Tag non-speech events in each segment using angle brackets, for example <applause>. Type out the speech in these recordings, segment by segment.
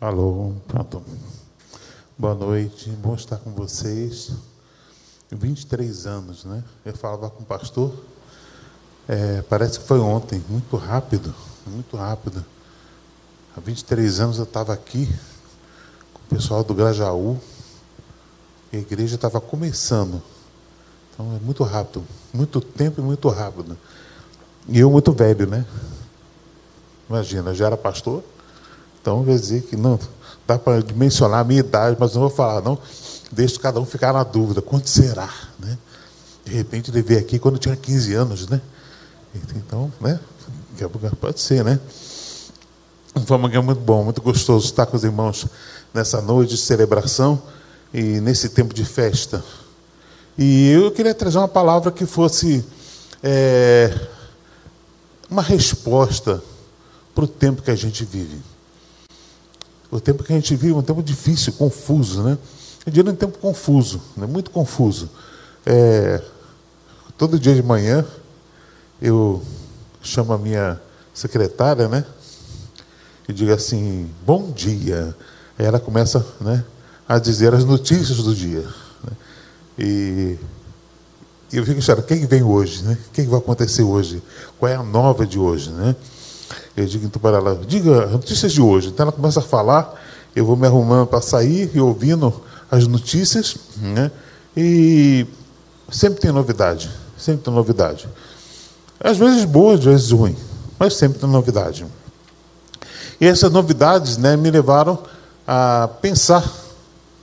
Alô, pronto. Boa noite, bom estar com vocês. 23 anos, né? Eu falava com o pastor, é, parece que foi ontem, muito rápido, muito rápido. Há 23 anos eu estava aqui com o pessoal do Grajaú, a igreja estava começando. Então é muito rápido, muito tempo e muito rápido. E eu muito velho, né? Imagina, já era pastor, então quer dizer que não dá para mencionar a minha idade, mas não vou falar, não. Deixa cada um ficar na dúvida, quanto será? Né? De repente ele veio aqui quando eu tinha 15 anos, né? Então, né? Pode ser, né? Que é muito bom, muito gostoso estar com os irmãos nessa noite de celebração e nesse tempo de festa. E eu queria trazer uma palavra que fosse é, uma resposta para o tempo que a gente vive. O tempo que a gente vive é um tempo difícil, confuso, né? Eu diria um tempo confuso, né? muito confuso. É, todo dia de manhã eu chamo a minha secretária, né? E digo assim, bom dia. Aí ela começa né, a dizer as notícias do dia. Né? E, e eu fico achando, quem vem hoje? Né? O que vai acontecer hoje? Qual é a nova de hoje? Né? Eu digo então para ela, diga as notícias de hoje. Então ela começa a falar, eu vou me arrumando para sair e ouvindo as notícias, né? E sempre tem novidade, sempre tem novidade. Às vezes boa, às vezes ruim, mas sempre tem novidade. E essas novidades né, me levaram a pensar,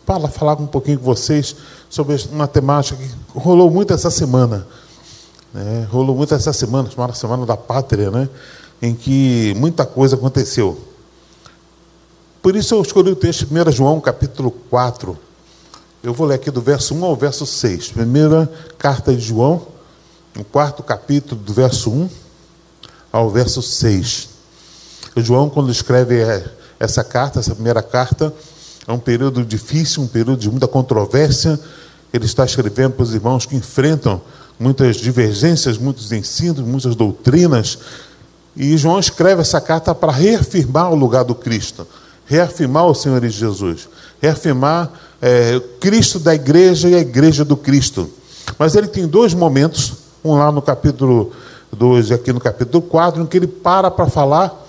para falar um pouquinho com vocês sobre uma temática que rolou muito essa semana. Né, rolou muito essa semana, chamada Semana da Pátria, né? Em que muita coisa aconteceu. Por isso eu escolhi o texto de 1 João, capítulo 4. Eu vou ler aqui do verso 1 ao verso 6. Primeira carta de João, o quarto capítulo, do verso 1 ao verso 6. O João, quando escreve essa carta, essa primeira carta, é um período difícil, um período de muita controvérsia. Ele está escrevendo para os irmãos que enfrentam muitas divergências, muitos ensinos, muitas doutrinas, e João escreve essa carta para reafirmar o lugar do Cristo, reafirmar o Senhor Jesus, reafirmar é, Cristo da igreja e a igreja do Cristo. Mas ele tem dois momentos, um lá no capítulo 2 e aqui no capítulo 4, em que ele para para falar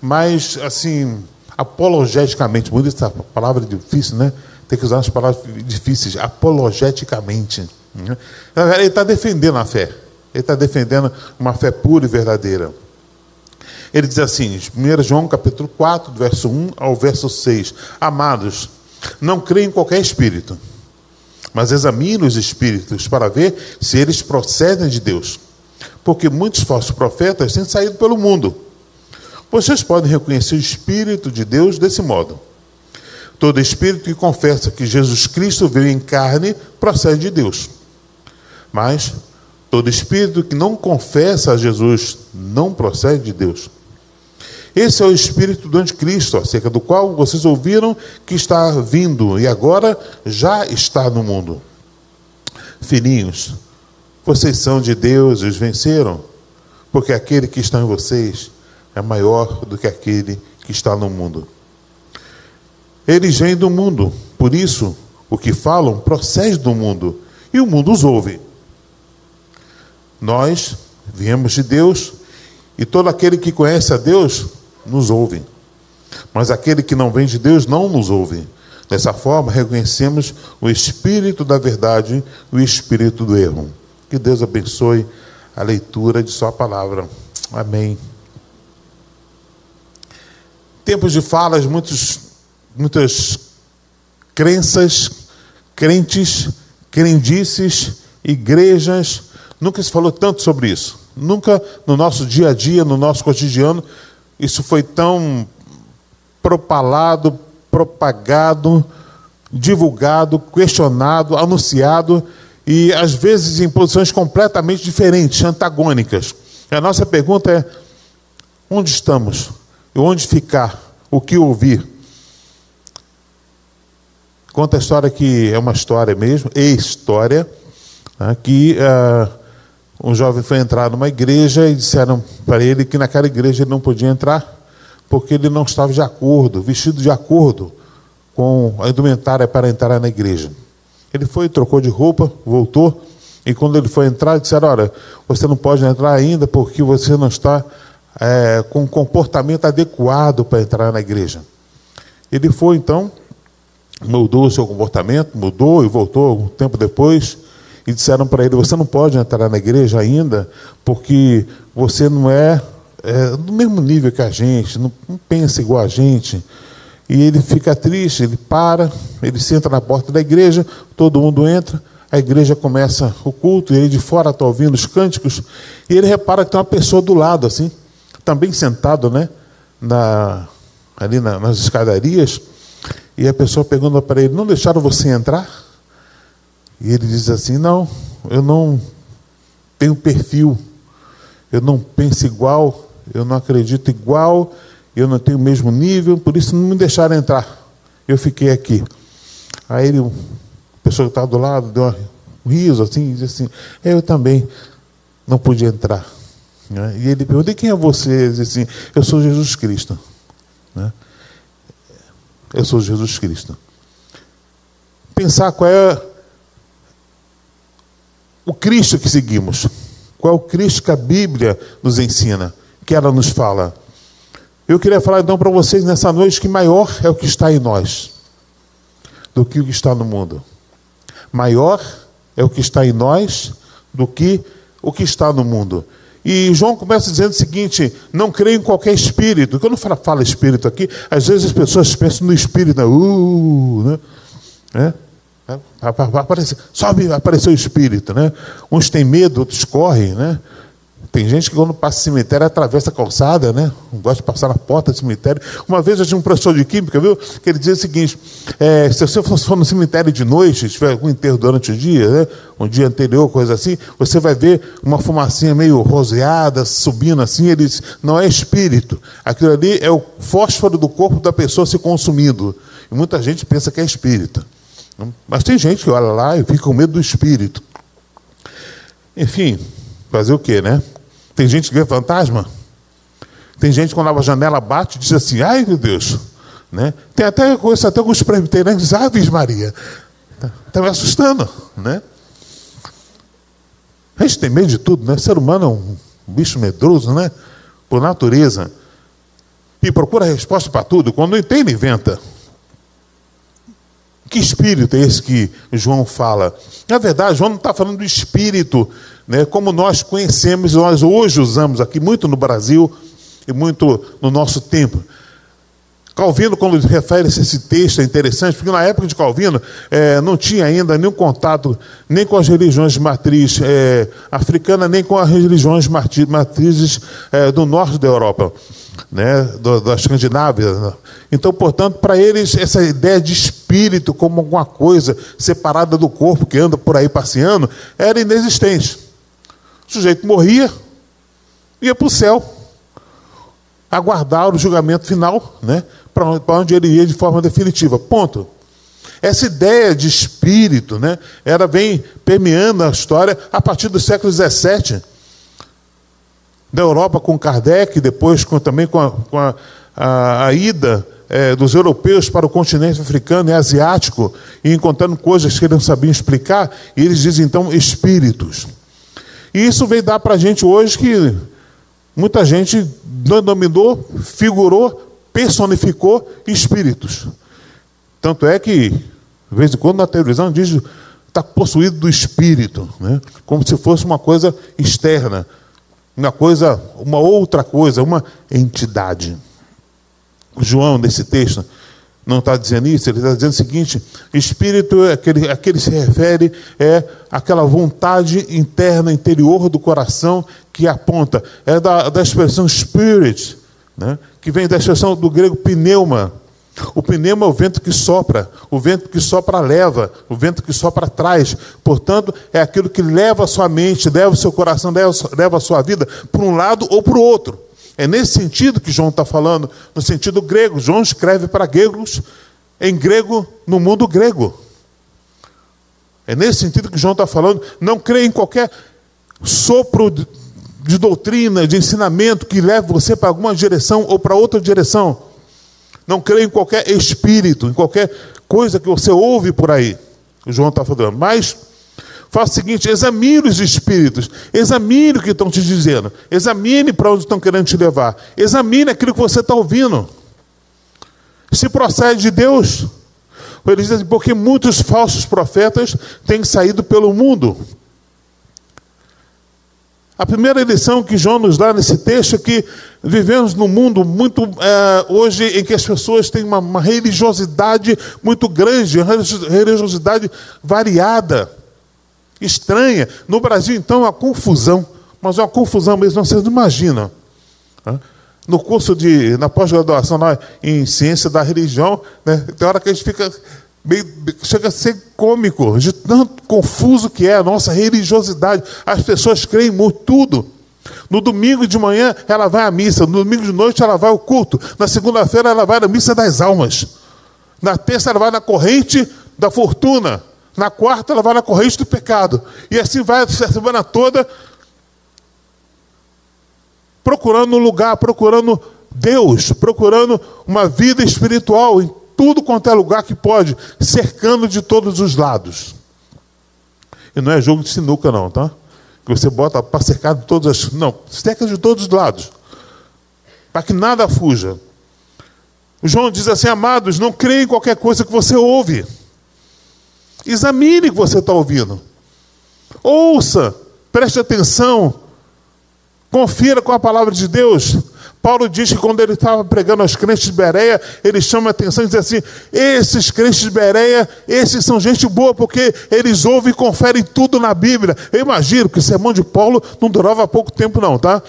mais assim, apologeticamente, muito essa palavra difícil, né? Tem que usar as palavras difíceis, apologeticamente. Né? Ele está defendendo a fé, ele está defendendo uma fé pura e verdadeira. Ele diz assim, 1 João capítulo 4, verso 1 ao verso 6. Amados, não creem em qualquer espírito, mas examine os espíritos para ver se eles procedem de Deus. Porque muitos falsos profetas têm saído pelo mundo. Vocês podem reconhecer o Espírito de Deus desse modo. Todo espírito que confessa que Jesus Cristo veio em carne procede de Deus. Mas todo espírito que não confessa a Jesus não procede de Deus. Esse é o espírito do anticristo, acerca do qual vocês ouviram que está vindo e agora já está no mundo. Filhinhos, vocês são de Deus e os venceram, porque aquele que está em vocês é maior do que aquele que está no mundo. Eles vêm do mundo, por isso o que falam procede do mundo e o mundo os ouve. Nós viemos de Deus e todo aquele que conhece a Deus nos ouve. Mas aquele que não vem de Deus não nos ouve. Dessa forma, reconhecemos o espírito da verdade e o espírito do erro. Que Deus abençoe a leitura de Sua palavra. Amém. Tempos de falas, muitos, muitas crenças, crentes, crendices, igrejas. Nunca se falou tanto sobre isso. Nunca no nosso dia a dia, no nosso cotidiano, isso foi tão propalado, propagado, divulgado, questionado, anunciado e às vezes em posições completamente diferentes, antagônicas. A nossa pergunta é: onde estamos? E onde ficar? O que ouvir? Conta a história que é uma história mesmo, e história, né, que uh, um jovem foi entrar numa igreja e disseram para ele que naquela igreja ele não podia entrar, porque ele não estava de acordo, vestido de acordo com a indumentária para entrar na igreja. Ele foi, trocou de roupa, voltou, e quando ele foi entrar, disseram: Olha, você não pode entrar ainda porque você não está é, com um comportamento adequado para entrar na igreja. Ele foi então, mudou o seu comportamento, mudou e voltou um tempo depois, e disseram para ele: Você não pode entrar na igreja ainda porque você não é, é do mesmo nível que a gente, não, não pensa igual a gente. E ele fica triste, ele para, ele senta na porta da igreja, todo mundo entra, a igreja começa o culto, e ele de fora está ouvindo os cânticos, e ele repara que tem uma pessoa do lado, assim, também sentado, né, na, ali na, nas escadarias, e a pessoa pergunta para ele: Não deixaram você entrar? E ele diz assim: Não, eu não tenho perfil, eu não penso igual, eu não acredito igual, eu não tenho o mesmo nível, por isso não me deixaram entrar. Eu fiquei aqui. Aí ele, a pessoa que estava do lado deu um riso assim, e disse assim: Eu também não podia entrar. Né? E ele perguntou: quem é você? Ele disse assim: Eu sou Jesus Cristo. Né? Eu sou Jesus Cristo. Pensar qual é o Cristo que seguimos. Qual é o Cristo que a Bíblia nos ensina, que ela nos fala. Eu queria falar então para vocês nessa noite que maior é o que está em nós do que o que está no mundo. Maior é o que está em nós do que o que está no mundo. E João começa dizendo o seguinte: não creio em qualquer espírito. Quando fala, fala espírito aqui, às vezes as pessoas pensam no espírito, né? Uh, né? É? Aparece, sobe, apareceu o espírito, né? Uns têm medo, outros correm, né? Tem gente que quando passa cemitério atravessa a calçada, né? Gosta de passar na porta do cemitério. Uma vez eu tinha um professor de química, viu? Que ele dizia o seguinte: é, se você for no cemitério de noite, tiver algum enterro durante o dia, né? Um dia anterior, coisa assim, você vai ver uma fumacinha meio roseada, subindo assim. Ele diz: não é espírito. Aquilo ali é o fósforo do corpo da pessoa se consumindo. E muita gente pensa que é espírito. Mas tem gente que olha lá e fica com medo do espírito. Enfim, fazer o quê, né? Tem gente que vê fantasma. Tem gente que quando a janela bate diz assim, ai meu Deus. Né? Tem até coisa, até alguns presbiterianos Aves Maria. Está tá me assustando. Né? A gente tem medo de tudo, né? O ser humano é um bicho medroso, né? Por natureza. E procura resposta para tudo. Quando não entende, inventa. Que espírito é esse que João fala? Na verdade, João não está falando do espírito, né, como nós conhecemos, nós hoje usamos aqui muito no Brasil e muito no nosso tempo. Calvino, quando refere-se a esse texto, é interessante, porque na época de Calvino é, não tinha ainda nenhum contato nem com as religiões de matriz é, africana, nem com as religiões matrizes é, do norte da Europa né, da Escandinávia. Então, portanto, para eles, essa ideia de espírito como alguma coisa separada do corpo que anda por aí passeando era inexistente. O sujeito morria, ia para o céu, aguardar o julgamento final, né, para onde ele ia de forma definitiva. Ponto. Essa ideia de espírito né, era bem permeando a história a partir do século XVII da Europa com Kardec, depois com, também com a, com a, a, a ida é, dos europeus para o continente africano e asiático, e encontrando coisas que eles não sabiam explicar, e eles dizem então espíritos. E isso veio dar para a gente hoje que muita gente dominou, figurou, personificou espíritos. Tanto é que, de vez em quando, na televisão diz está possuído do espírito, né? como se fosse uma coisa externa uma coisa, uma outra coisa, uma entidade. João, nesse texto, não está dizendo isso, ele está dizendo o seguinte: espírito, aquele, aquele se refere, é aquela vontade interna, interior do coração que aponta, é da, da expressão spirit, né, que vem da expressão do grego pneuma, o pneuma é o vento que sopra, o vento que sopra leva, o vento que sopra traz. Portanto, é aquilo que leva a sua mente, leva o seu coração, leva, a sua vida para um lado ou para o outro. É nesse sentido que João está falando, no sentido grego. João escreve para gregos em grego, no mundo grego. É nesse sentido que João está falando. Não creia em qualquer sopro de doutrina, de ensinamento que leve você para alguma direção ou para outra direção. Não creia em qualquer espírito, em qualquer coisa que você ouve por aí. O João está falando. Mas faça o seguinte: examine os espíritos, examine o que estão te dizendo, examine para onde estão querendo te levar, examine aquilo que você está ouvindo. Se procede de Deus. Ele diz assim, porque muitos falsos profetas têm saído pelo mundo. A primeira lição que João nos dá nesse texto é que vivemos num mundo muito é, hoje em que as pessoas têm uma, uma religiosidade muito grande, uma religiosidade variada, estranha. No Brasil, então, a confusão, mas uma confusão mesmo, vocês não imaginam. No curso de, na pós-graduação em ciência da religião, né, tem hora que a gente fica meio, chega a ser cômico, de tanto confuso que é a nossa religiosidade. As pessoas creem muito tudo. No domingo de manhã ela vai à missa, no domingo de noite ela vai ao culto, na segunda-feira ela vai à missa das almas, na terça ela vai na corrente da fortuna, na quarta ela vai na corrente do pecado, e assim vai a semana toda procurando um lugar, procurando Deus, procurando uma vida espiritual em tudo quanto é lugar que pode, cercando de todos os lados. E não é jogo de sinuca, não, tá? Que você bota para cercar de todas as. Não, cerca de todos os lados. Para que nada fuja. O João diz assim: amados, não creia em qualquer coisa que você ouve. Examine o que você está ouvindo. Ouça, preste atenção, confira com a palavra de Deus. Paulo diz que quando ele estava pregando aos crentes de Bereia, ele chama a atenção e diz assim: esses crentes de Bereia, esses são gente boa, porque eles ouvem e conferem tudo na Bíblia. Eu imagino que o sermão de Paulo não durava pouco tempo, não, tá?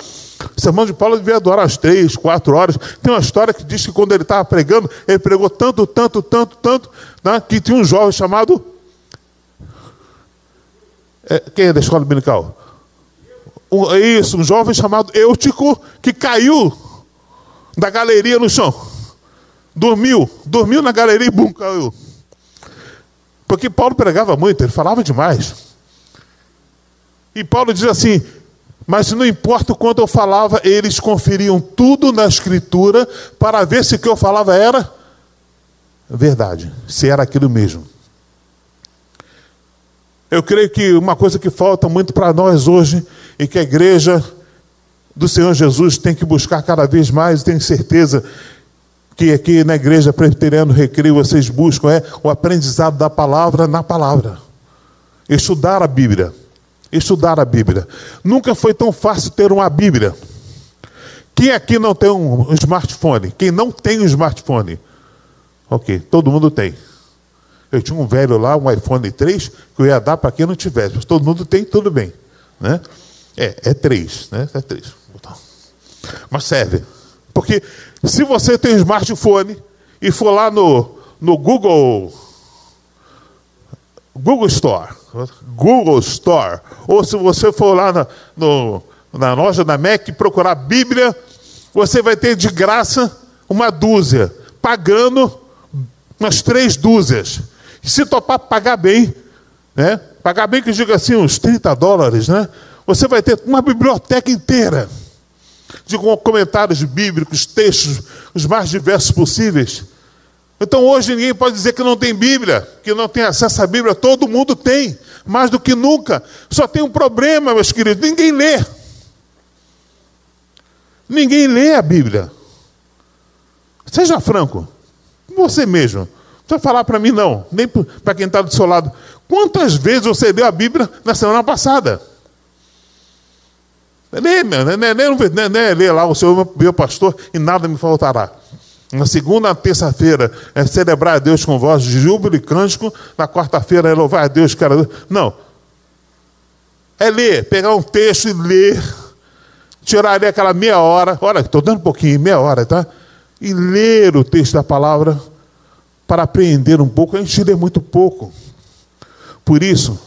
O sermão de Paulo devia durar umas três, quatro horas. Tem uma história que diz que quando ele estava pregando, ele pregou tanto, tanto, tanto, tanto, né, que tinha um jovem chamado. É, quem é da escola dominical? Um, isso, um jovem chamado Eutico, que caiu da galeria no chão. Dormiu, dormiu na galeria e bum, caiu. Porque Paulo pregava muito, ele falava demais. E Paulo diz assim: Mas não importa o quanto eu falava, eles conferiam tudo na Escritura para ver se o que eu falava era verdade, se era aquilo mesmo. Eu creio que uma coisa que falta muito para nós hoje e que a igreja do Senhor Jesus tem que buscar cada vez mais, tenho certeza que aqui na igreja presbiteriana Recreio vocês buscam é o aprendizado da palavra na palavra. Estudar a Bíblia. Estudar a Bíblia. Nunca foi tão fácil ter uma Bíblia. Quem aqui não tem um smartphone? Quem não tem um smartphone? Ok, todo mundo tem. Eu tinha um velho lá, um iPhone 3, que eu ia dar para quem não tivesse. Mas todo mundo tem, tudo bem. Né? É, é 3, né? É 3. Mas serve. Porque se você tem um smartphone e for lá no, no Google, Google Store, Google Store, ou se você for lá na, no, na loja da Mac e procurar Bíblia, você vai ter de graça uma dúzia, pagando umas três dúzias. Se topar pagar bem, né? Pagar bem que eu digo assim, uns 30 dólares, né? Você vai ter uma biblioteca inteira de comentários bíblicos, textos, os mais diversos possíveis. Então hoje ninguém pode dizer que não tem Bíblia, que não tem acesso à Bíblia, todo mundo tem, mais do que nunca. Só tem um problema, meus queridos, ninguém lê. Ninguém lê a Bíblia. Seja franco, você mesmo precisa falar para mim, não, nem para quem está do seu lado. Quantas vezes você leu a Bíblia na semana passada? Lê, meu, né, né, né, lê lá, o Senhor meu pastor e nada me faltará. Na segunda terça-feira é celebrar a Deus com voz de júbilo e cântico. Na quarta-feira é louvar a Deus, cara. Não. É ler, pegar um texto e ler. Tirar ali aquela meia hora. Olha, estou dando um pouquinho, meia hora, tá? E ler o texto da palavra para aprender um pouco, a gente lê muito pouco. Por isso,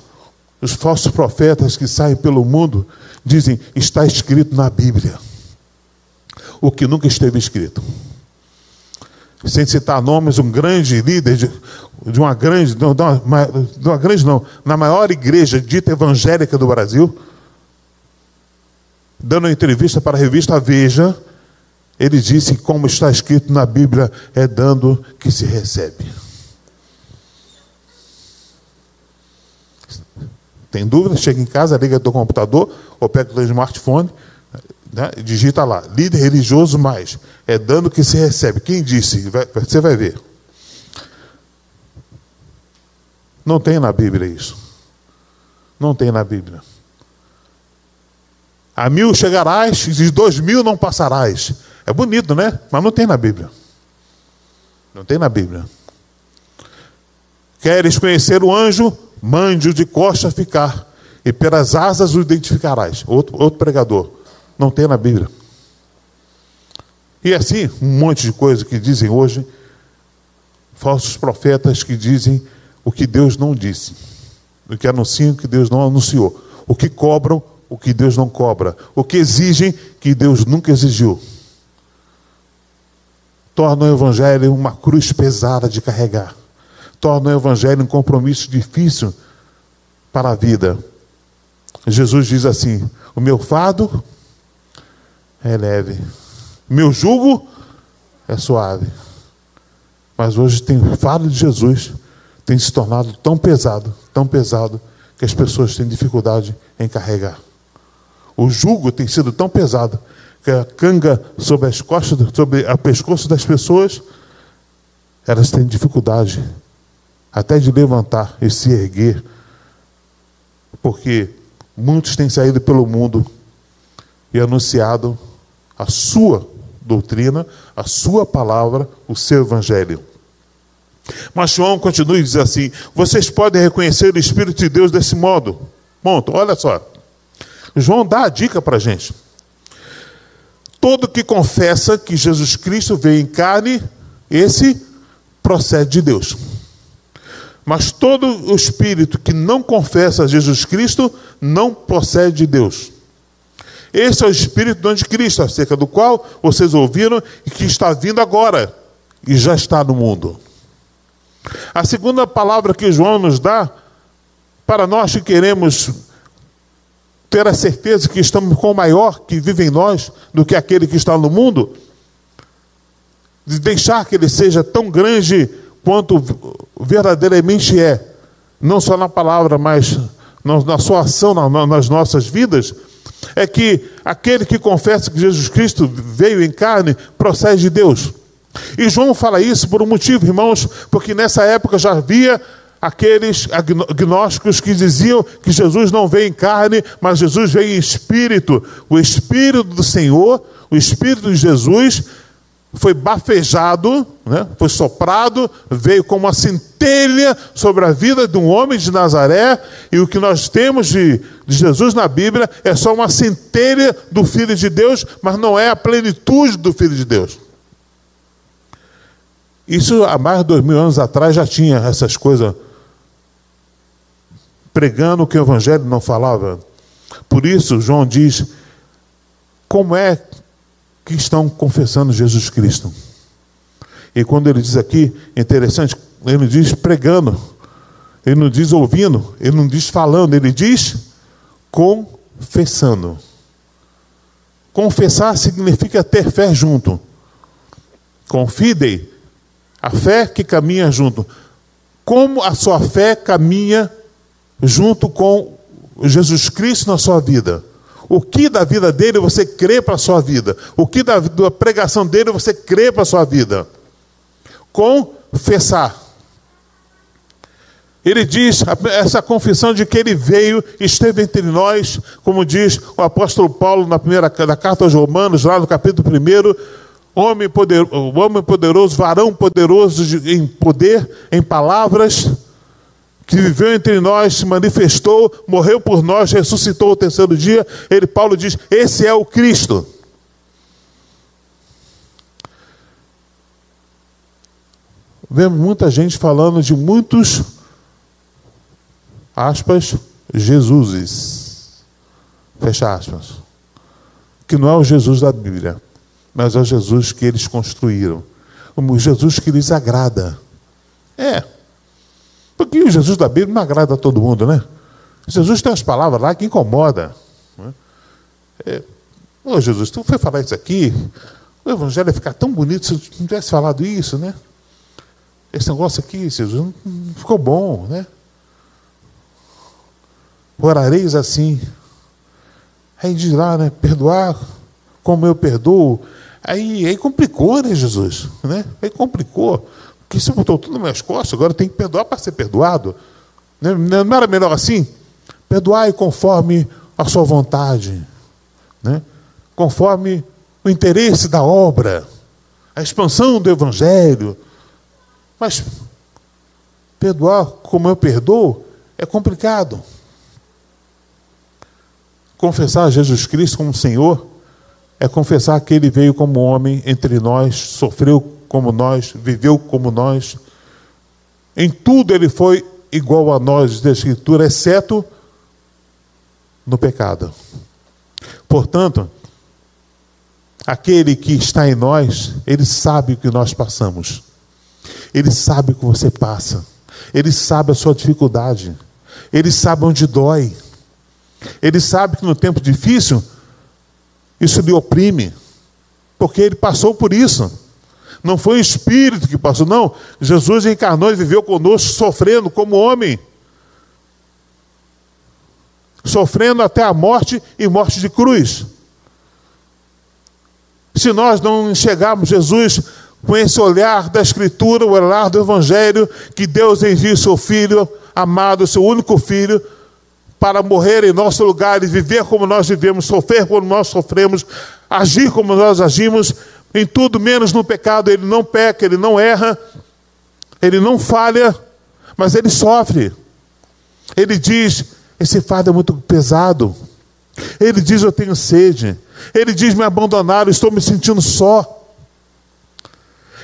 os falsos profetas que saem pelo mundo dizem: está escrito na Bíblia, o que nunca esteve escrito. Sem citar nomes, um grande líder de, de uma grande, de uma, de uma grande não, na maior igreja dita evangélica do Brasil, dando uma entrevista para a revista Veja, ele disse: como está escrito na Bíblia, é dando que se recebe. Tem dúvida? Chega em casa, liga do computador ou pega o smartphone, né, digita lá, líder religioso mais. É dando que se recebe. Quem disse? Vai, você vai ver. Não tem na Bíblia isso. Não tem na Bíblia. A mil chegarás, e dois mil não passarás. É bonito, né? Mas não tem na Bíblia. Não tem na Bíblia. Queres conhecer o anjo? Mande-o de costas ficar, e pelas asas o identificarás. Outro, outro pregador. Não tem na Bíblia. E assim, um monte de coisas que dizem hoje, falsos profetas que dizem o que Deus não disse, o que anunciam o que Deus não anunciou, o que cobram o que Deus não cobra, o que exigem que Deus nunca exigiu. Torna o Evangelho uma cruz pesada de carregar torna o Evangelho um compromisso difícil para a vida. Jesus diz assim: O meu fado é leve, meu jugo é suave. Mas hoje tem o fado de Jesus tem se tornado tão pesado, tão pesado, que as pessoas têm dificuldade em carregar. O jugo tem sido tão pesado que a canga sobre as costas, sobre o pescoço das pessoas, elas têm dificuldade até de levantar e se erguer, porque muitos têm saído pelo mundo e anunciado a sua doutrina, a sua palavra, o seu evangelho. Mas João continua e diz assim: vocês podem reconhecer o Espírito de Deus desse modo. Ponto, olha só. João dá a dica para a gente. Todo que confessa que Jesus Cristo veio em carne, esse procede de Deus. Mas todo o espírito que não confessa Jesus Cristo não procede de Deus. Esse é o espírito do anticristo, acerca do qual vocês ouviram e que está vindo agora e já está no mundo. A segunda palavra que João nos dá, para nós que queremos ter a certeza que estamos com o maior que vive em nós do que aquele que está no mundo, de deixar que ele seja tão grande quanto verdadeiramente é, não só na palavra, mas na sua ação nas nossas vidas, é que aquele que confessa que Jesus Cristo veio em carne procede de Deus. E João fala isso por um motivo, irmãos, porque nessa época já havia aqueles agnósticos que diziam que Jesus não veio em carne, mas Jesus veio em espírito. O espírito do Senhor, o espírito de Jesus foi bafejado, né? foi soprado, veio como uma centelha sobre a vida de um homem de Nazaré, e o que nós temos de, de, Jesus na Bíblia é só uma centelha do Filho de Deus, mas não é a plenitude do Filho de Deus. Isso há mais de dois mil anos atrás já tinha essas coisas, pregando o que o Evangelho não falava. Por isso, João diz: como é que estão confessando Jesus Cristo. E quando ele diz aqui, interessante, ele não diz pregando, ele não diz ouvindo, ele não diz falando, ele diz confessando. Confessar significa ter fé junto. Confidei, a fé que caminha junto. Como a sua fé caminha junto com Jesus Cristo na sua vida? O que da vida dele você crê para a sua vida? O que da, da pregação dele você crê para a sua vida? Confessar. Ele diz essa confissão de que ele veio, esteve entre nós, como diz o apóstolo Paulo na primeira na carta aos Romanos, lá no capítulo 1, homem poderoso, homem poderoso, varão poderoso em poder, em palavras, que viveu entre nós, se manifestou, morreu por nós, ressuscitou o terceiro dia. Ele, Paulo diz: esse é o Cristo. Vemos muita gente falando de muitos, aspas, Jesuses, fecha aspas, que não é o Jesus da Bíblia, mas é o Jesus que eles construíram, o Jesus que lhes agrada. É, porque o Jesus da Bíblia não agrada a todo mundo, né? Jesus tem as palavras lá que incomodam. Né? É, Ô Jesus, tu foi falar isso aqui? O evangelho ia ficar tão bonito se tu não tivesse falado isso, né? Esse negócio aqui, Jesus, não ficou bom, né? Orareis assim. Aí diz lá, né? Perdoar como eu perdoo. Aí, aí complicou, né, Jesus? Né? Aí complicou. Porque você botou tudo nas minhas costas, agora tem que perdoar para ser perdoado. Né? Não era melhor assim? Perdoai conforme a sua vontade. Né? Conforme o interesse da obra. A expansão do Evangelho. Mas perdoar como eu perdoo é complicado. Confessar Jesus Cristo como Senhor é confessar que Ele veio como homem entre nós, sofreu como nós, viveu como nós. Em tudo Ele foi igual a nós da Escritura, exceto no pecado. Portanto, aquele que está em nós, Ele sabe o que nós passamos. Ele sabe o que você passa. Ele sabe a sua dificuldade. Ele sabe onde dói. Ele sabe que no tempo difícil, isso lhe oprime. Porque ele passou por isso. Não foi o Espírito que passou, não. Jesus encarnou e viveu conosco, sofrendo como homem. Sofrendo até a morte e morte de cruz. Se nós não enxergarmos Jesus com esse olhar da Escritura, o olhar do Evangelho, que Deus envia o seu Filho amado, seu único Filho, para morrer em nosso lugar e viver como nós vivemos, sofrer como nós sofremos, agir como nós agimos, em tudo menos no pecado. Ele não peca, ele não erra, ele não falha, mas ele sofre. Ele diz: esse fardo é muito pesado. Ele diz: eu tenho sede. Ele diz: me abandonaram, estou me sentindo só.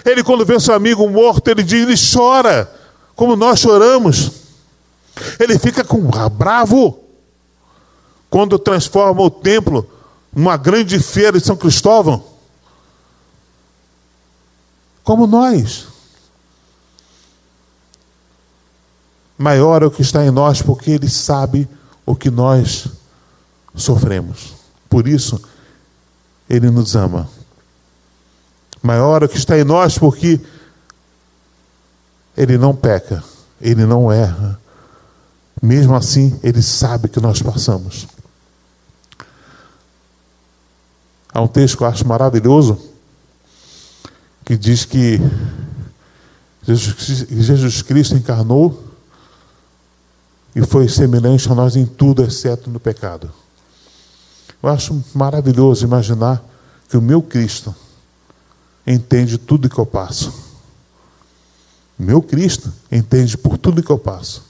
Ele, quando vê seu amigo morto, ele diz, ele chora, como nós choramos. Ele fica com bravo quando transforma o templo numa grande feira de São Cristóvão. Como nós. Maior é o que está em nós, porque Ele sabe o que nós sofremos. Por isso, Ele nos ama. Maior é o que está em nós, porque Ele não peca, Ele não erra. Mesmo assim, Ele sabe que nós passamos. Há um texto que eu acho maravilhoso, que diz que Jesus Cristo encarnou e foi semelhante a nós em tudo, exceto no pecado. Eu acho maravilhoso imaginar que o meu Cristo entende tudo que eu passo. Meu Cristo entende por tudo que eu passo.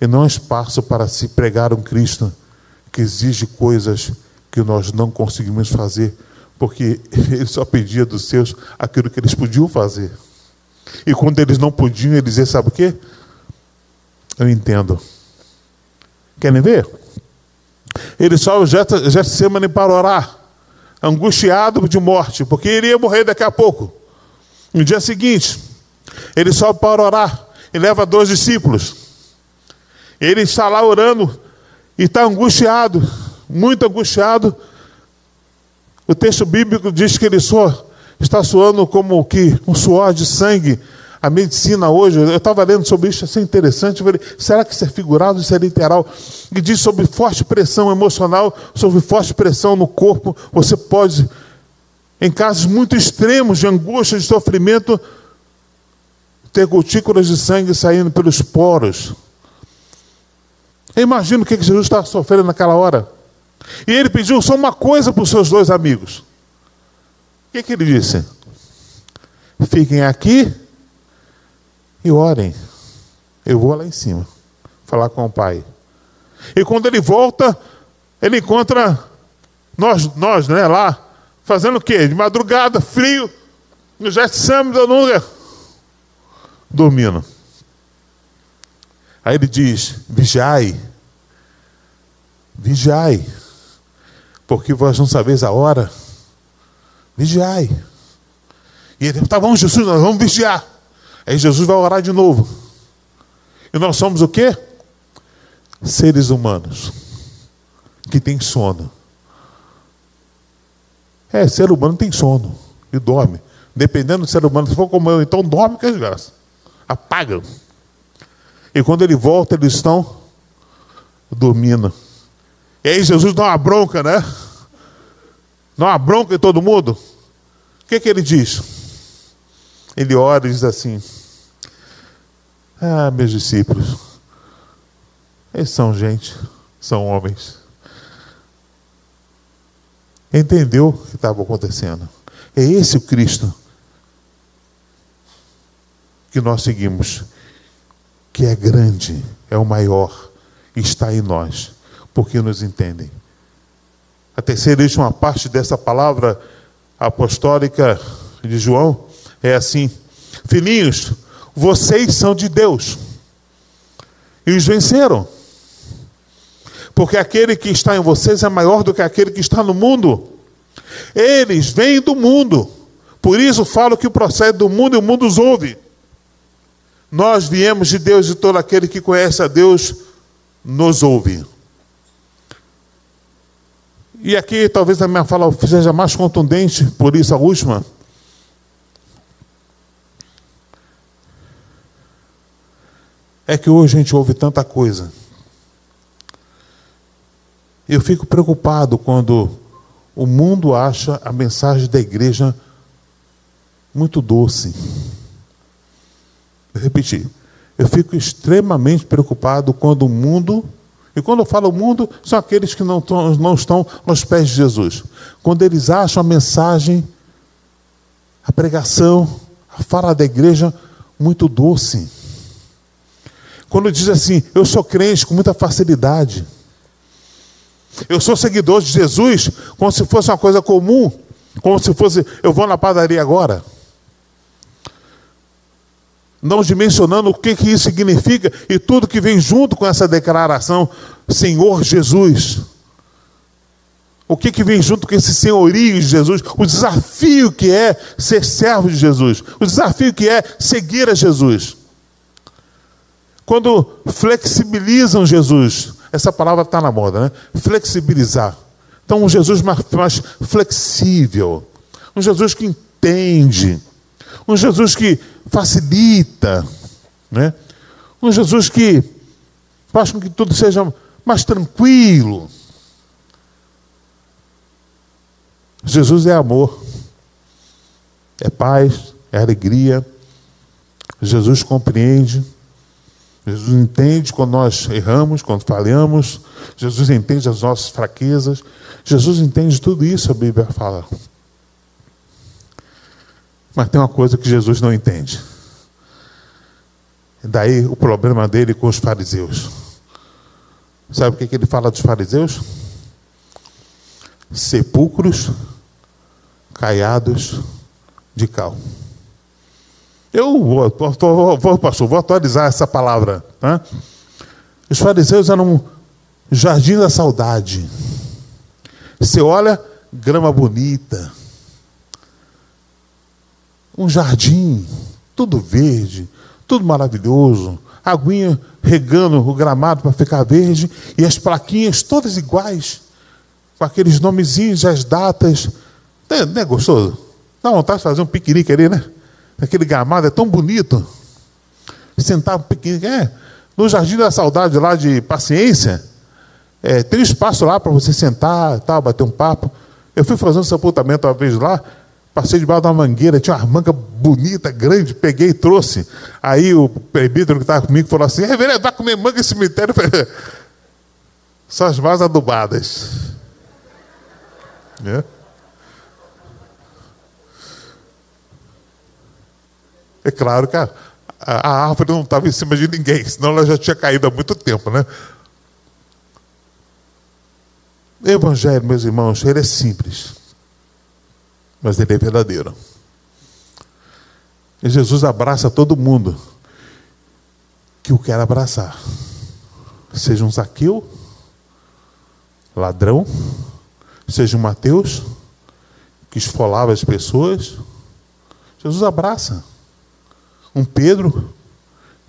E não há espaço para se pregar um Cristo que exige coisas que nós não conseguimos fazer, porque <laughs> ele só pedia dos seus aquilo que eles podiam fazer. E quando eles não podiam, ele dizia: Sabe o quê? Eu entendo. Querem ver? Ele só o Getsemane para orar angustiado de morte, porque iria morrer daqui a pouco. No dia seguinte, ele sobe para orar e leva dois discípulos. Ele está lá orando e está angustiado, muito angustiado. O texto bíblico diz que ele só está suando como que um suor de sangue a medicina hoje, eu estava lendo sobre isso, achei interessante. Eu falei, será que isso é figurado, isso é literal? E diz sobre forte pressão emocional, sobre forte pressão no corpo. Você pode, em casos muito extremos de angústia, de sofrimento, ter gotículas de sangue saindo pelos poros. Eu imagino o que Jesus estava sofrendo naquela hora. E ele pediu só uma coisa para os seus dois amigos. O que, que ele disse? Fiquem aqui e orem. Eu vou lá em cima falar com o Pai. E quando ele volta, ele encontra nós, nós, né, lá, fazendo o quê? De madrugada, frio, no Getsemane da nunca dormindo. Aí ele diz: vigiai, vigiai, porque vós não sabeis a hora. Vigiai. E ele, tá bom, Jesus, nós vamos vigiar. Aí Jesus vai orar de novo. E nós somos o quê? Seres humanos que têm sono. É, ser humano tem sono e dorme. Dependendo do ser humano, se for como eu, então dorme que é desgraça. Apaga. E quando ele volta, eles estão dormindo. E aí Jesus dá uma bronca, né? Dá uma bronca em todo mundo. O que, que ele diz? Ele ora e diz assim: Ah, meus discípulos, eles são gente, são homens. Entendeu o que estava acontecendo. É esse o Cristo que nós seguimos, que é grande, é o maior, está em nós, porque nos entendem. A terceira e última parte dessa palavra apostólica de João é assim: Filhinhos, vocês são de Deus e os venceram. Porque aquele que está em vocês é maior do que aquele que está no mundo. Eles vêm do mundo. Por isso falo que procede do mundo e o mundo os ouve. Nós viemos de Deus e todo aquele que conhece a Deus nos ouve. E aqui talvez a minha fala seja mais contundente, por isso a última. É que hoje a gente ouve tanta coisa eu fico preocupado quando o mundo acha a mensagem da igreja muito doce. Vou repetir. Eu fico extremamente preocupado quando o mundo, e quando eu falo mundo, são aqueles que não, não estão aos pés de Jesus. Quando eles acham a mensagem, a pregação, a fala da igreja muito doce. Quando diz assim, eu sou crente com muita facilidade. Eu sou seguidor de Jesus como se fosse uma coisa comum, como se fosse, eu vou na padaria agora. Não dimensionando o que, que isso significa e tudo que vem junto com essa declaração, Senhor Jesus. O que, que vem junto com esse senhorio de Jesus? O desafio que é ser servo de Jesus. O desafio que é seguir a Jesus. Quando flexibilizam Jesus, essa palavra está na moda, né? Flexibilizar. Então, um Jesus mais, mais flexível. Um Jesus que entende. Um Jesus que facilita. Né? Um Jesus que faz com que tudo seja mais tranquilo. Jesus é amor, é paz, é alegria. Jesus compreende. Jesus entende quando nós erramos, quando falhamos. Jesus entende as nossas fraquezas. Jesus entende tudo isso, a Bíblia fala. Mas tem uma coisa que Jesus não entende. Daí o problema dele com os fariseus. Sabe o que, que ele fala dos fariseus? Sepulcros caiados de cal. Eu vou, vou, pastor, vou atualizar essa palavra. Tá? Os fariseus eram um jardim da saudade. Você olha, grama bonita. Um jardim, tudo verde, tudo maravilhoso. Aguinha regando o gramado para ficar verde. E as plaquinhas todas iguais. Com aqueles nomezinhos, as datas. Não é, não é gostoso? Dá vontade de fazer um piquenique ali, né? Aquele gramado é tão bonito. Sentar pequeno. É, no Jardim da Saudade, lá de Paciência, é, tem um espaço lá para você sentar, tal, bater um papo. Eu fui fazer um sepultamento uma vez lá, passei debaixo de uma mangueira, tinha uma manga bonita, grande, peguei e trouxe. Aí o presbítero que estava comigo falou assim: Reverendo, vai comer manga em cemitério? <laughs> São as mais adubadas. É. É claro que a, a árvore não estava em cima de ninguém, senão ela já tinha caído há muito tempo, né? Evangelho, meus irmãos, ele é simples, mas ele é verdadeiro. E Jesus abraça todo mundo que o quer abraçar. Seja um Zaqueu, ladrão, seja um Mateus, que esfolava as pessoas. Jesus abraça. Um Pedro,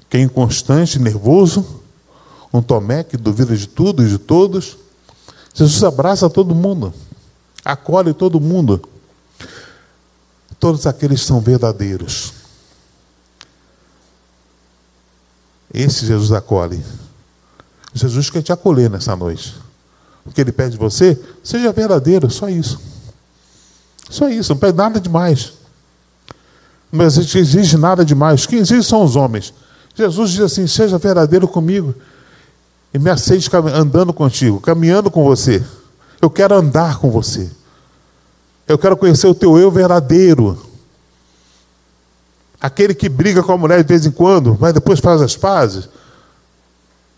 que é inconstante, nervoso. Um Tomé, que duvida de tudo e de todos. Jesus abraça todo mundo, acolhe todo mundo. Todos aqueles que são verdadeiros. Esse Jesus acolhe. Jesus quer te acolher nessa noite. O que ele pede de você, seja verdadeiro, só isso. Só isso, não pede nada demais. Ele exige nada demais. Quem exige são os homens. Jesus diz assim: seja verdadeiro comigo e me aceite andando contigo, caminhando com você. Eu quero andar com você. Eu quero conhecer o teu eu verdadeiro. Aquele que briga com a mulher de vez em quando, mas depois faz as pazes.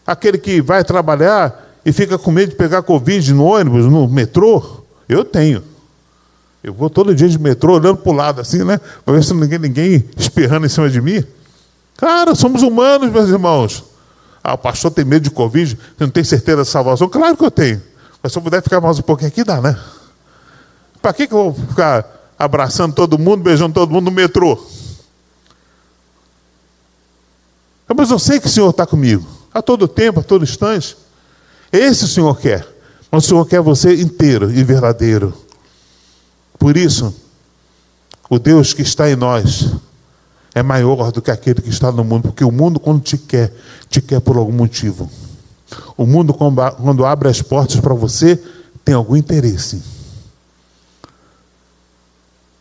Aquele que vai trabalhar e fica com medo de pegar Covid no ônibus, no metrô. Eu tenho. Eu vou todo dia de metrô olhando para o lado assim, né? Para ver se ninguém, ninguém espirrando em cima de mim. Claro, somos humanos, meus irmãos. Ah, o pastor tem medo de Covid, não tem certeza da salvação. Claro que eu tenho. Mas se eu puder ficar mais um pouquinho aqui, dá, né? Para que, que eu vou ficar abraçando todo mundo, beijando todo mundo no metrô? Mas eu sei que o Senhor está comigo. A todo tempo, a todo instante. Esse o Senhor quer. Mas o Senhor quer você inteiro e verdadeiro. Por isso, o Deus que está em nós é maior do que aquele que está no mundo, porque o mundo, quando te quer, te quer por algum motivo. O mundo, quando abre as portas para você, tem algum interesse.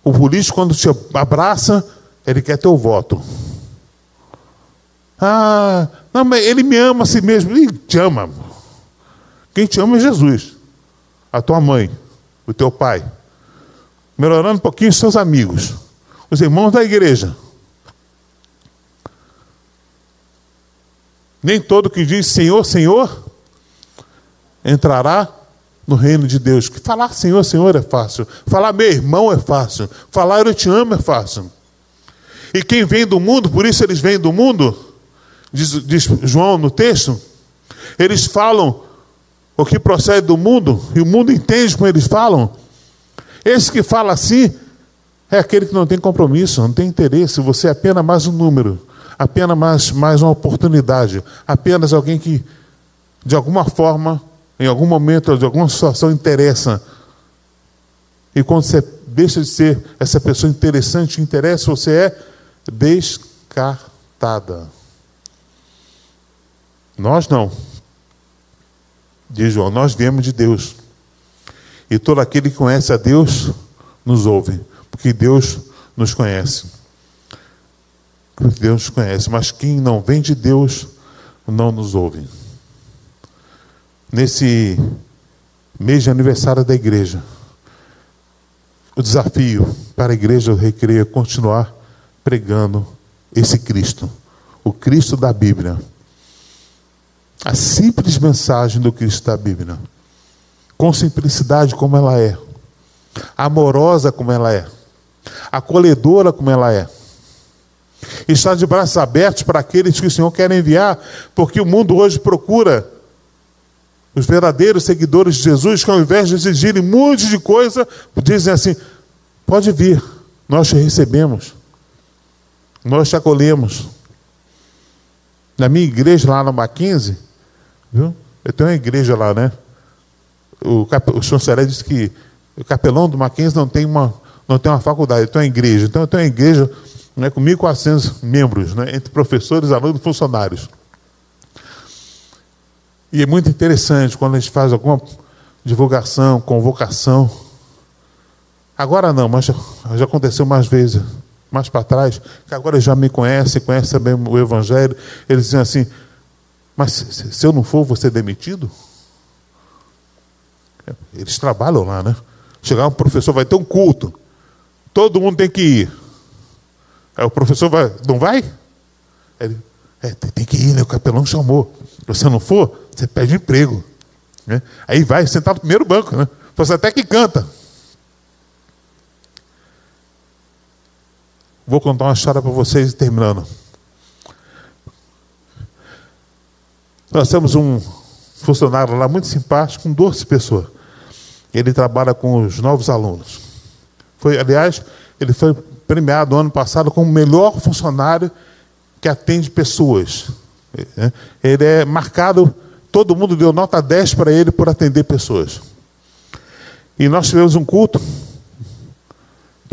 O político, quando te abraça, ele quer teu voto. Ah, não, mas ele me ama a si mesmo. Ele te ama. Quem te ama é Jesus, a tua mãe, o teu pai. Melhorando um pouquinho os seus amigos, os irmãos da igreja. Nem todo que diz Senhor, Senhor, entrará no reino de Deus. Que falar Senhor, Senhor é fácil. Falar meu irmão é fácil. Falar eu te amo é fácil. E quem vem do mundo, por isso eles vêm do mundo, diz, diz João no texto, eles falam o que procede do mundo, e o mundo entende como eles falam. Esse que fala assim é aquele que não tem compromisso, não tem interesse, você é apenas mais um número, apenas mais, mais uma oportunidade, apenas alguém que, de alguma forma, em algum momento, de alguma situação, interessa. E quando você deixa de ser essa pessoa interessante, interessa, você é descartada. Nós não. Diz João, nós viemos de Deus. E todo aquele que conhece a Deus nos ouve, porque Deus nos conhece. Deus nos conhece, mas quem não vem de Deus não nos ouve. Nesse mês de aniversário da igreja, o desafio para a igreja do Recreio é continuar pregando esse Cristo, o Cristo da Bíblia a simples mensagem do Cristo da Bíblia, com simplicidade como ela é, amorosa como ela é, acolhedora como ela é. Está de braços abertos para aqueles que o Senhor quer enviar, porque o mundo hoje procura os verdadeiros seguidores de Jesus, que ao invés de exigirem um monte de coisa, dizem assim: pode vir, nós te recebemos, nós te acolhemos. Na minha igreja, lá no Mackenzie, Viu? Eu tenho uma igreja lá, né? O, cap... o chanceler disse que o capelão do Mackenzie não tem uma, não tem uma faculdade, ele tem uma igreja. Então eu tenho uma igreja né, com 1.400 membros, né, entre professores, alunos e funcionários. E é muito interessante quando a gente faz alguma divulgação, convocação. Agora não, mas já, aconteceu mais vezes, mais para trás, que agora já me conhecem, conhecem também o Evangelho. Eles dizem assim: mas se eu não for, vou ser demitido? Eles trabalham lá, né? Chegar um professor, vai ter um culto. Todo mundo tem que ir. Aí o professor vai, não vai? Ele, é, tem que ir, né? O capelão chamou. Se você não for, você pede emprego. Né? Aí vai sentar no primeiro banco, né? Você até que canta. Vou contar uma história para vocês terminando. Nós temos um funcionário lá muito simpático, com 12 pessoas. Ele trabalha com os novos alunos. Foi, aliás, ele foi premiado ano passado como o melhor funcionário que atende pessoas. É, ele é marcado, todo mundo deu nota 10 para ele por atender pessoas. E nós tivemos um culto.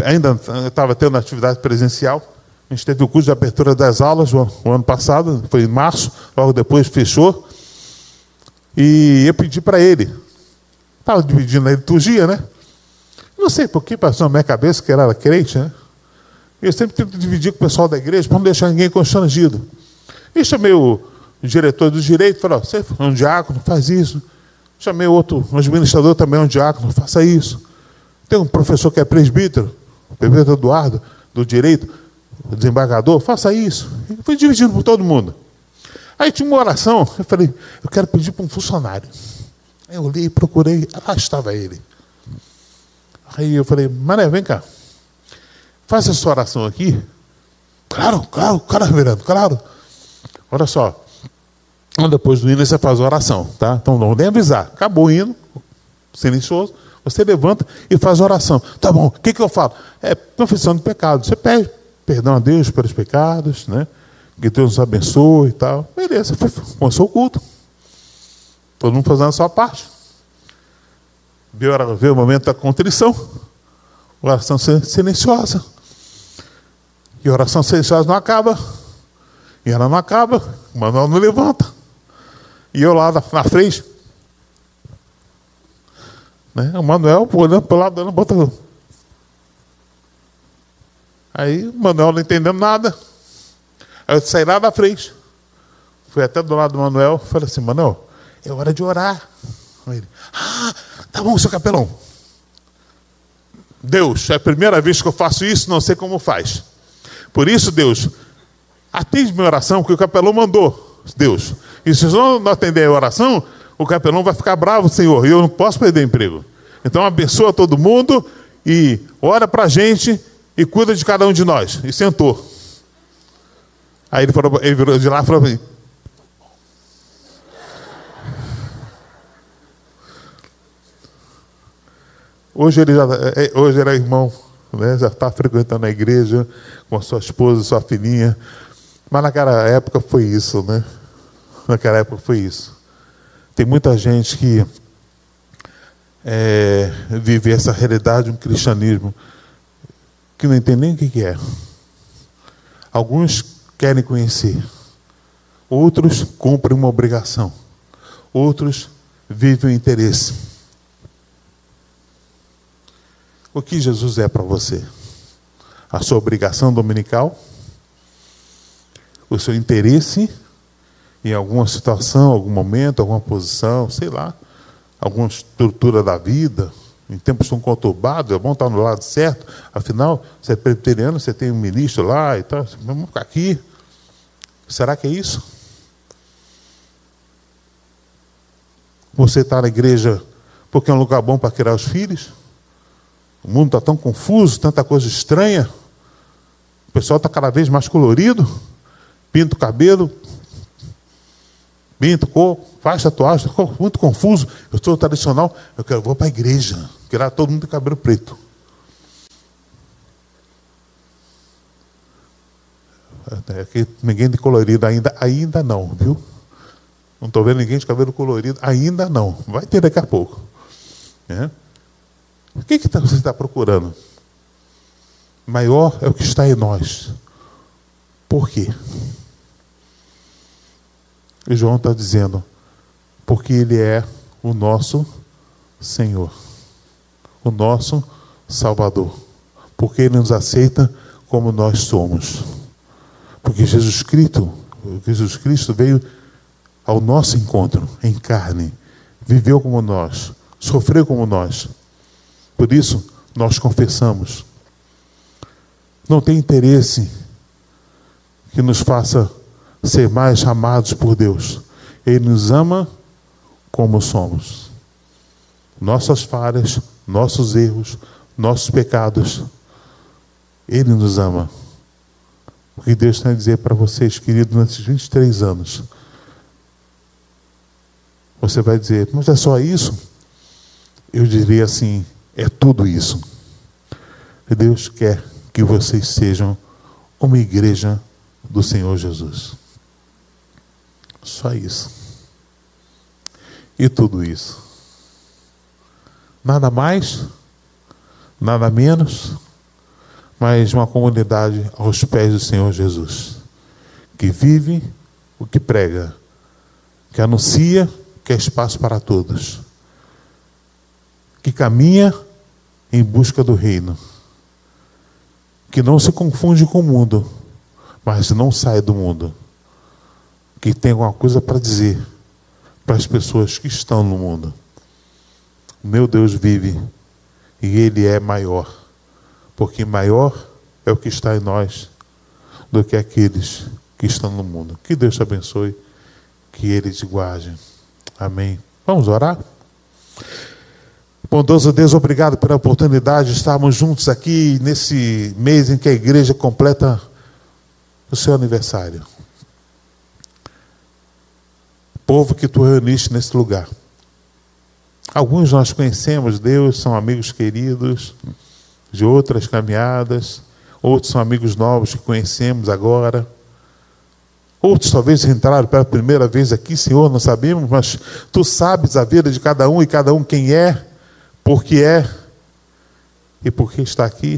ainda estava tendo atividade presencial. A gente teve o curso de abertura das aulas o, ano passado, foi em março, logo depois fechou. E eu pedi para ele, estava dividindo a liturgia, né? Não sei por que passou na minha cabeça que era crente, né? Eu sempre tento dividir com o pessoal da igreja para não deixar ninguém constrangido. E chamei o diretor do direito, falou, você é um diácono, faz isso. Chamei outro, um administrador também, um diácono, faça isso. Tem um professor que é presbítero, o presbítero Eduardo, do direito, desembargador, faça isso. E fui dividindo por todo mundo. Aí tinha uma oração, eu falei, eu quero pedir para um funcionário. Aí eu olhei, procurei, lá estava ele. Aí eu falei, Mané, vem cá. Faça essa oração aqui. Claro, claro, claro, reverendo, claro. Olha só. Depois do hino você faz a oração, tá? Então não nem avisar. Acabou o hino, silencioso. Você levanta e faz a oração. Tá bom, o que, que eu falo? É confissão de pecado. Você pede perdão a Deus pelos pecados, né? Que Deus nos abençoe e tal. Beleza, foi, começou o culto. Todo mundo fazendo a sua parte. Veio, veio o momento da contrição. Oração silenciosa. E a oração silenciosa não acaba. E ela não acaba. O Manuel não levanta. E eu lá na, na frente. Né? O Manuel olhando para o lado, dando botando. Aí o Manuel não entendendo nada. Aí eu saí lá da frente. Fui até do lado do Manuel. Falei assim, Manuel, é hora de orar. Ele, ah, tá bom, seu capelão. Deus, é a primeira vez que eu faço isso, não sei como faz. Por isso, Deus, atende minha oração, que o capelão mandou, Deus. E se eu não atender a oração, o capelão vai ficar bravo, Senhor, e eu não posso perder emprego. Então abençoa todo mundo e ora para a gente e cuida de cada um de nós. E sentou. Aí ele, falou, ele virou de lá e falou mim, Hoje ele, já, é, é, hoje era irmão, né? já está frequentando a igreja com a sua esposa, sua filhinha. Mas naquela época foi isso, né? Naquela época foi isso. Tem muita gente que é, vive essa realidade, um cristianismo, que não entende nem o que é. Alguns querem conhecer, outros cumprem uma obrigação, outros vivem o interesse. O que Jesus é para você? A sua obrigação dominical? O seu interesse em alguma situação, algum momento, alguma posição, sei lá, alguma estrutura da vida? Em tempos tão conturbados, é bom estar no lado certo. Afinal, você é presbiteriano, você tem um ministro lá e tal. Vamos ficar aqui. Será que é isso? Você está na igreja porque é um lugar bom para criar os filhos? O mundo está tão confuso, tanta coisa estranha. O pessoal está cada vez mais colorido. Pinta o cabelo, pinta cor, faz tatuagem, ficou muito confuso. Eu sou tradicional, eu quero, vou para a igreja, quero todo mundo de cabelo preto. É, é ninguém de colorido ainda, ainda não, viu? Não estou vendo ninguém de cabelo colorido, ainda não. Vai ter daqui a pouco. É. O que, que tá, você está procurando? Maior é o que está em nós. Por quê? E João está dizendo, porque Ele é o nosso Senhor, o nosso Salvador, porque Ele nos aceita como nós somos. Porque Jesus Cristo, Jesus Cristo veio ao nosso encontro em carne, viveu como nós, sofreu como nós por isso, nós confessamos. Não tem interesse que nos faça ser mais amados por Deus. Ele nos ama como somos. Nossas falhas, nossos erros, nossos pecados. Ele nos ama. O que Deus tem a dizer para vocês, queridos, nesses 23 anos. Você vai dizer, mas é só isso? Eu diria assim: é tudo isso. Deus quer que vocês sejam uma igreja do Senhor Jesus. Só isso. E tudo isso. Nada mais, nada menos, mas uma comunidade aos pés do Senhor Jesus, que vive o que prega, que anuncia que é espaço para todos, que caminha em busca do reino, que não se confunde com o mundo, mas não sai do mundo, que tem alguma coisa para dizer para as pessoas que estão no mundo. Meu Deus vive e Ele é maior, porque maior é o que está em nós do que aqueles que estão no mundo. Que Deus te abençoe, que Ele te guarde. Amém. Vamos orar? Bondoso Deus, obrigado pela oportunidade de estarmos juntos aqui nesse mês em que a igreja completa o seu aniversário. Povo que tu reuniste nesse lugar. Alguns nós conhecemos Deus, são amigos queridos de outras caminhadas, outros são amigos novos que conhecemos agora. Outros talvez entraram pela primeira vez aqui, Senhor, não sabemos, mas tu sabes a vida de cada um e cada um quem é, por que é e por que está aqui.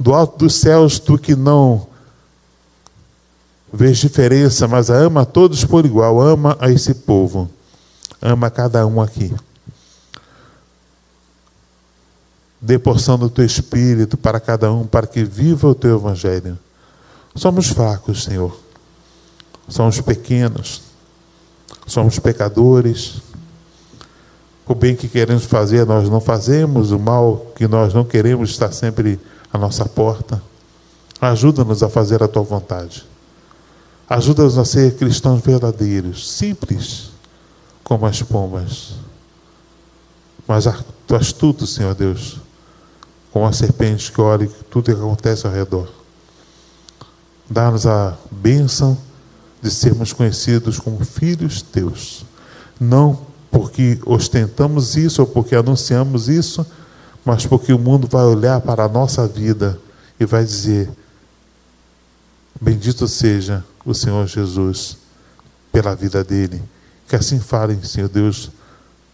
Do alto dos céus, tu que não vês diferença, mas ama a todos por igual, ama a esse povo, ama cada um aqui. Dê porção do teu espírito para cada um, para que viva o teu evangelho. Somos fracos, Senhor. Somos pequenos. Somos pecadores. O bem que queremos fazer, nós não fazemos. O mal que nós não queremos está sempre à nossa porta. Ajuda-nos a fazer a tua vontade. Ajuda-nos a ser cristãos verdadeiros, simples como as pombas. Mas tu astuto, Senhor Deus, como a serpente que olha tudo que acontece ao redor. Dá-nos a bênção de sermos conhecidos como filhos teus. Não porque ostentamos isso ou porque anunciamos isso, mas porque o mundo vai olhar para a nossa vida e vai dizer: Bendito seja o Senhor Jesus pela vida dele. Que assim falem, Senhor Deus,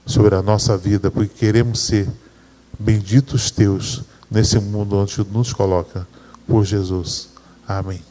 sobre a nossa vida, porque queremos ser benditos teus nesse mundo onde nos coloca por Jesus. Amém.